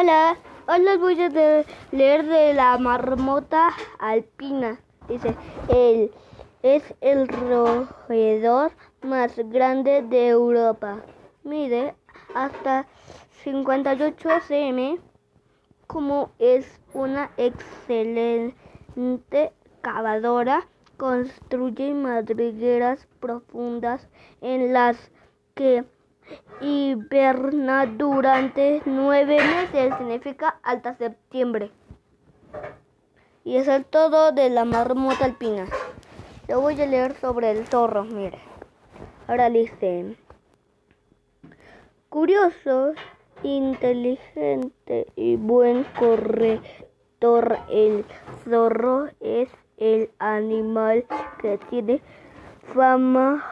Hola, hoy les voy a leer de la marmota alpina. Dice, él es el roedor más grande de Europa. Mide hasta 58 cm, como es una excelente cavadora, construye madrigueras profundas en las que hiberna durante nueve meses, significa hasta septiembre. Y es todo de la marmota alpina. Yo voy a leer sobre el zorro, mire. Ahora dice, curioso, inteligente y buen corrector, el zorro es el animal que tiene fama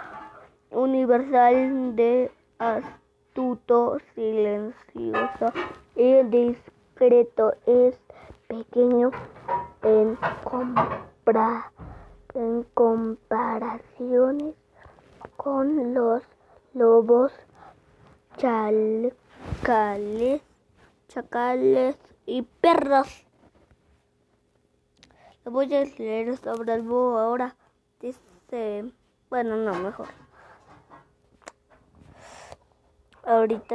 universal de astuto, silencioso y discreto. Es pequeño en, compra- en comparaciones con los lobos, chacales, chacales y perros. Voy a leer sobre el búho ahora. Dice, bueno, no, mejor. Ahorita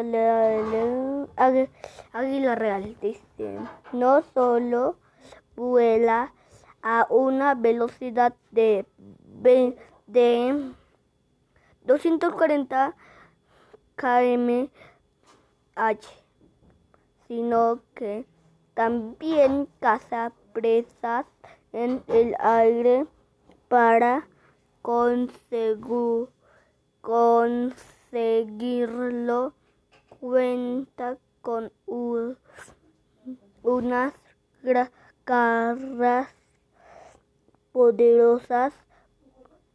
Águ- Águila Real dice, no solo vuela a una velocidad de, de 240 km h, sino que también caza presas en el aire para consegu- conseguirlo. Cuenta con unas garras poderosas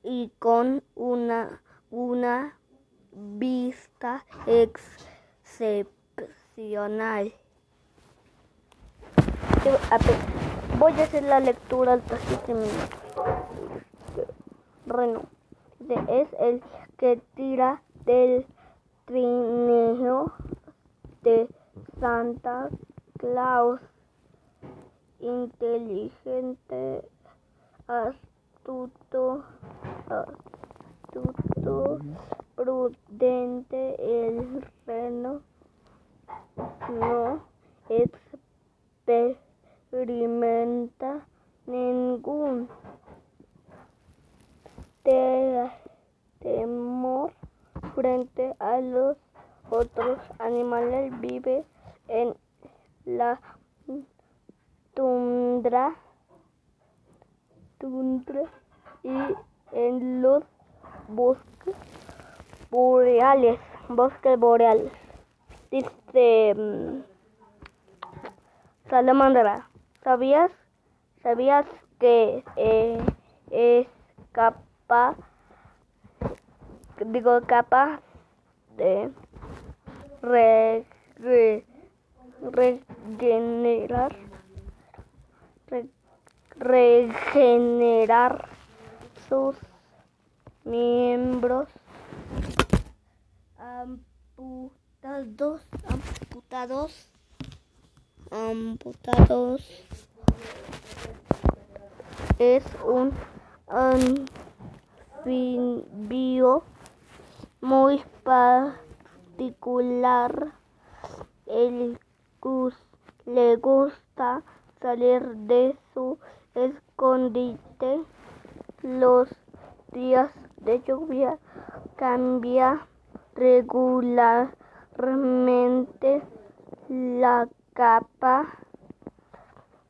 y con una, una vista excepcional. Voy a hacer la lectura al Reno. Es el que tira del trineo de Santa Claus. Inteligente, astuto, astuto, prudente, el reno no experimenta ningún te- temor frente a los otros animales. Vive en la tundra, tundra y en los bosques boreales, bosques boreales. Dice mm, Salamandra, ¿sabías? ¿Sabías que eh, es capaz, digo, capaz de re- re- regenerar, re- regenerar sus miembros amputados, amputados, amputados. Es un anfibio muy particular. El le gusta salir de su escondite los días de lluvia. Cambia regularmente la capa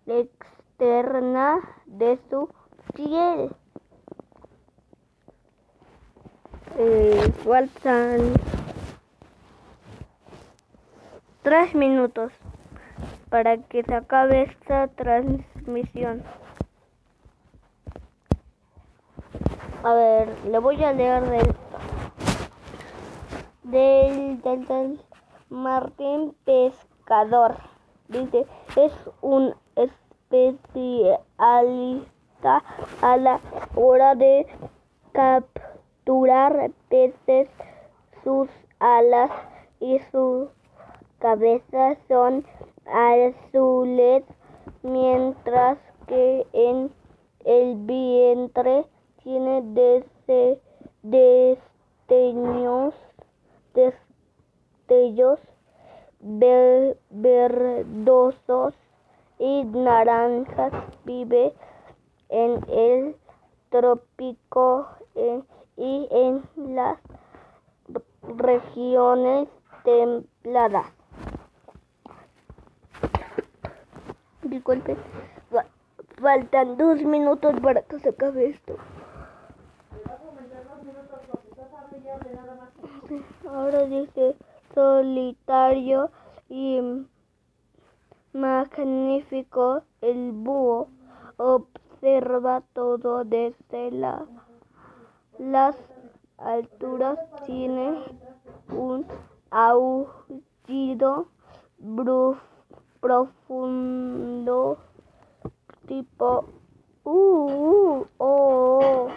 externa de su piel. Eh, faltan tres minutos para que se acabe esta transmisión. A ver, le voy a leer del del, del, del Martín Pescador. Dice, es un especialista a la hora de capturar peces. Sus alas y su cabeza son azules, mientras que en el vientre tiene destellos verdosos y naranjas. Vive en el trópico y en las regiones templadas. Disculpe, faltan dos minutos para que se acabe esto. Ahora dice solitario y magnífico el búho observa todo desde la, las alturas tiene un aullido profundo tipo uh, uh oh,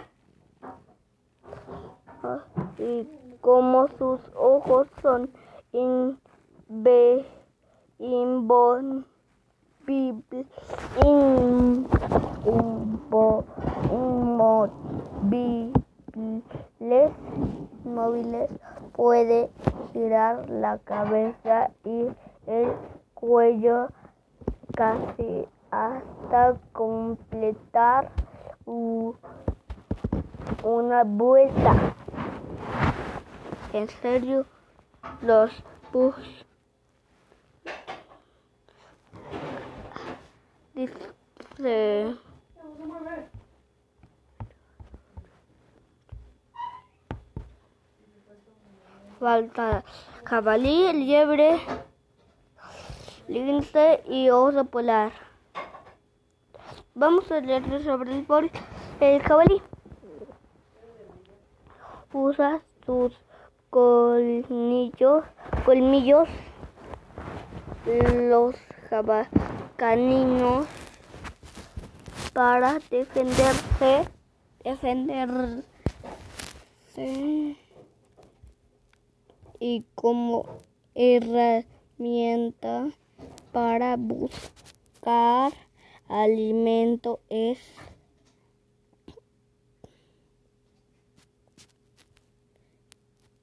oh. y como sus ojos son inve, invon, inmóviles, móviles, puede girar la cabeza y el cuello casi hasta completar una vuelta. En serio, los dice falta jabalí, liebre, lince y oso polar. Vamos a leer sobre el, pol, el jabalí. Usa sus colmillos, colmillos los caninos para defenderse, defenderse y como herramienta para buscar alimento es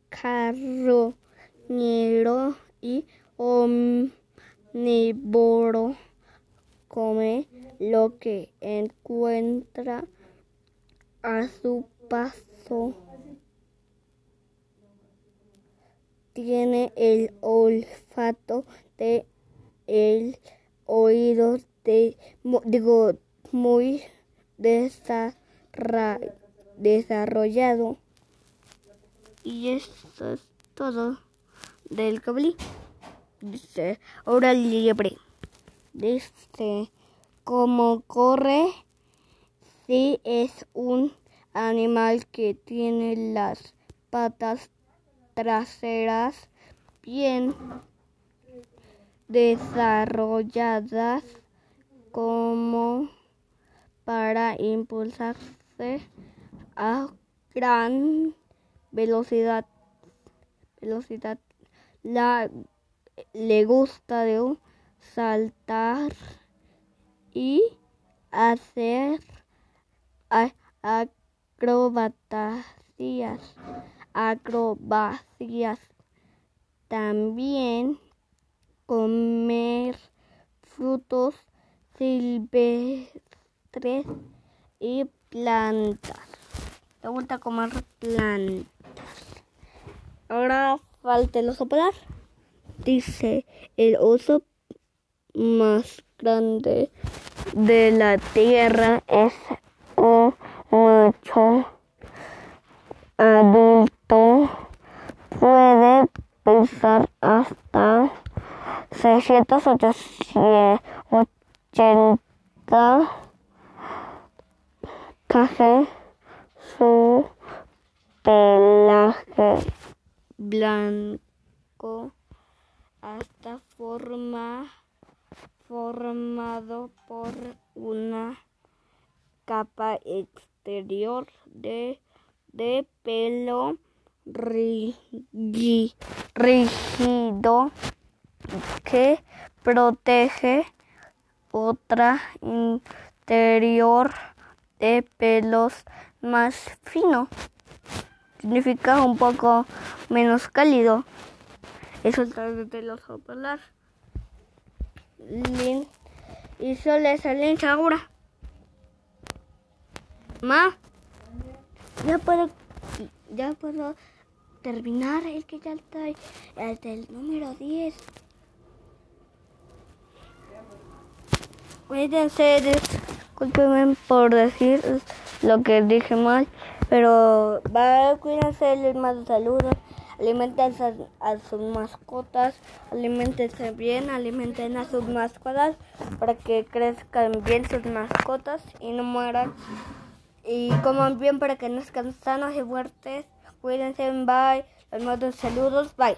carroñero y omnívoro. Come lo que encuentra a su paso. Tiene el olfato de el oído digo, muy desarrollado. Y eso es todo del cabalí. Dice, ahora liebre. Dice, como corre, si es un animal que tiene las patas traseras bien desarrolladas como para impulsarse a gran velocidad. Velocidad. La le gusta de saltar y hacer acrobacias acrobacias. También comer frutos silvestres y plantas. Le gusta comer plantas. Ahora falta el oso polar. Dice el oso más grande de la tierra es un macho adulto puede pesar hasta 680 kg. Su pelaje blanco hasta forma formado por una capa exterior de de pelo rígido que protege otra interior de pelos más fino. Significa un poco menos cálido. Es el oso polar. Lin y solo salen ahora. Ma, ya puedo, ya puedo terminar el que ya está el del número 10. Cuídense, discúlpenme por decir lo que dije mal, pero va, cuídense, les mando saludos, alimenten a, sus mascotas, alimentense bien, alimenten a sus mascotas para que crezcan bien sus mascotas y no mueran y coman bien para que no estén sanos y fuertes. Cuídense, bye. Les mando saludos, bye.